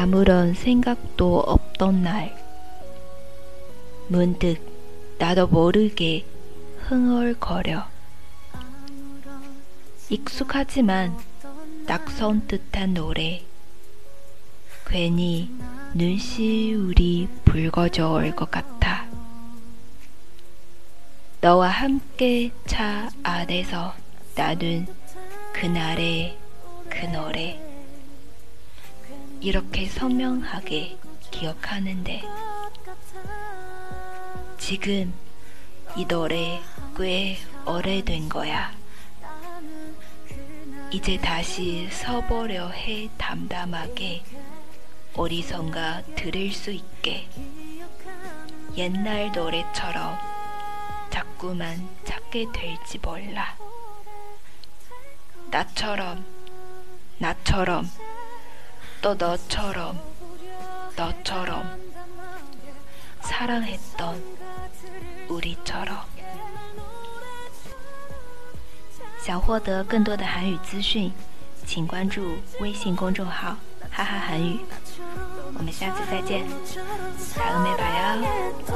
아무런 생각도 없던 날, 문득 나도 모르게 흥얼거려. 익숙하지만 낯선 듯한 노래. 괜히 눈시울이 붉어져 올 것 같아. 너와 함께 차 안에서 나눈 그날의 그 노래. 이렇게 선명하게 기억하는데 지금 이 노래 꽤 오래된 거야. 이제 다시 서보려 해 담담하게 어디선가 들을 수 있게 옛날 노래처럼 자꾸만 찾게 될지 몰라. 나처럼, 나처럼, 또 너처럼, 너처럼 사랑했던 우리처럼. 想获得更多的韩语资讯，请关注微信公众号“哈哈韩语”。我们下次再见，다음에봐요。